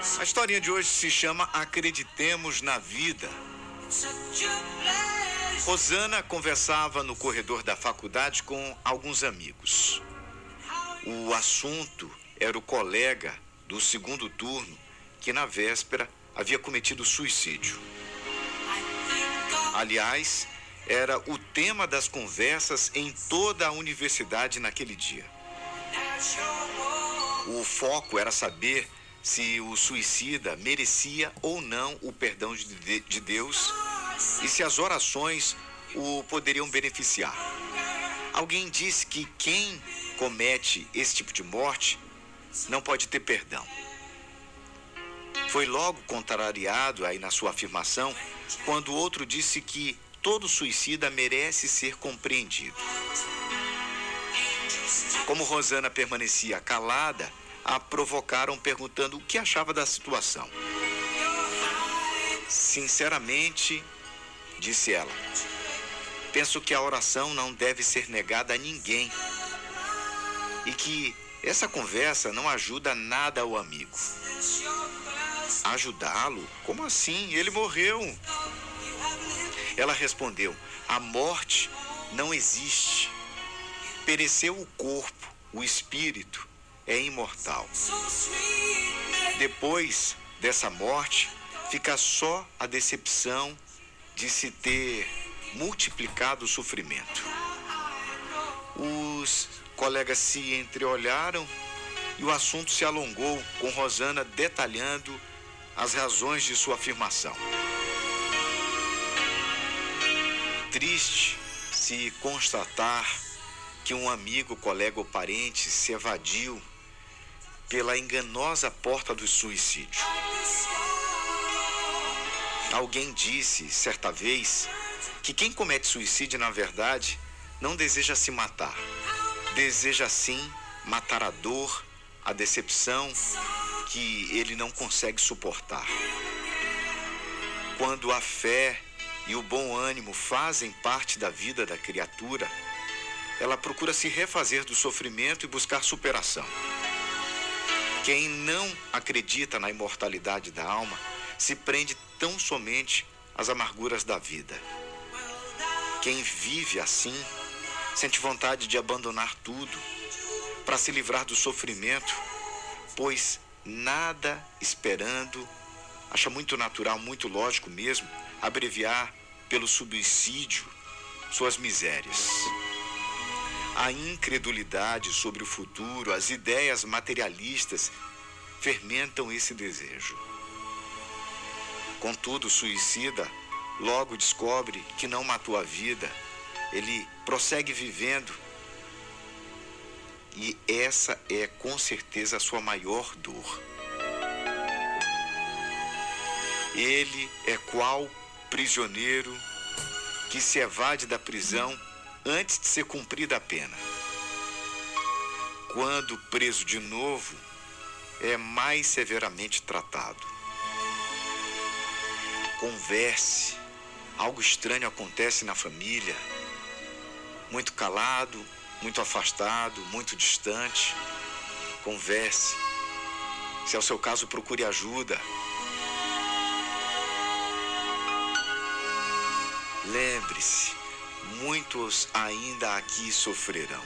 A historinha de hoje se chama Acreditemos na Vida. Rosana conversava no corredor da faculdade com alguns amigos. O assunto era o colega do segundo turno que, na véspera, havia cometido suicídio. Aliás, era o tema das conversas em toda a universidade naquele dia. O foco era saber se o suicida merecia ou não o perdão de Deus e se as orações o poderiam beneficiar. Alguém disse que quem comete esse tipo de morte não pode ter perdão. Foi logo contrariado aí na sua afirmação quando outro disse que todo suicida merece ser compreendido. Como Rosana permanecia calada, a provocaram perguntando o que achava da situação. Sinceramente, disse ela, penso que a oração não deve ser negada a ninguém e que essa conversa não ajuda nada ao amigo. Ajudá-lo? Como assim? Ele morreu. Ela respondeu: A morte não existe. Pereceu o corpo, o espírito é imortal. Depois dessa morte, fica só a decepção de se ter multiplicado o sofrimento. Os colegas se entreolharam e o assunto se alongou, com Rosana detalhando as razões de sua afirmação. Triste se constatar que um amigo, colega ou parente se evadiu pela enganosa porta do suicídio. Alguém disse, certa vez, que quem comete suicídio, na verdade, não deseja se matar. Deseja sim matar a dor, a decepção que ele não consegue suportar. Quando a fé e o bom ânimo fazem parte da vida da criatura, ela procura se refazer do sofrimento e buscar superação. Quem não acredita na imortalidade da alma se prende tão somente às amarguras da vida. Quem vive assim sente vontade de abandonar tudo para se livrar do sofrimento, pois nada esperando, acha muito natural, muito lógico mesmo, abreviar pelo suicídio suas misérias. A incredulidade sobre o futuro, as ideias materialistas fermentam esse desejo. Contudo, o suicida logo descobre que não matou a vida, ele prossegue vivendo. E essa é com certeza a sua maior dor. Ele é qual prisioneiro que se evade da prisão antes de ser cumprida a pena. Quando preso de novo, é mais severamente tratado. Converse. Algo estranho acontece na família. Muito calado, muito afastado, muito distante. Converse. Se é o seu caso, procure ajuda. Lembre-se, muitos ainda aqui sofrerão.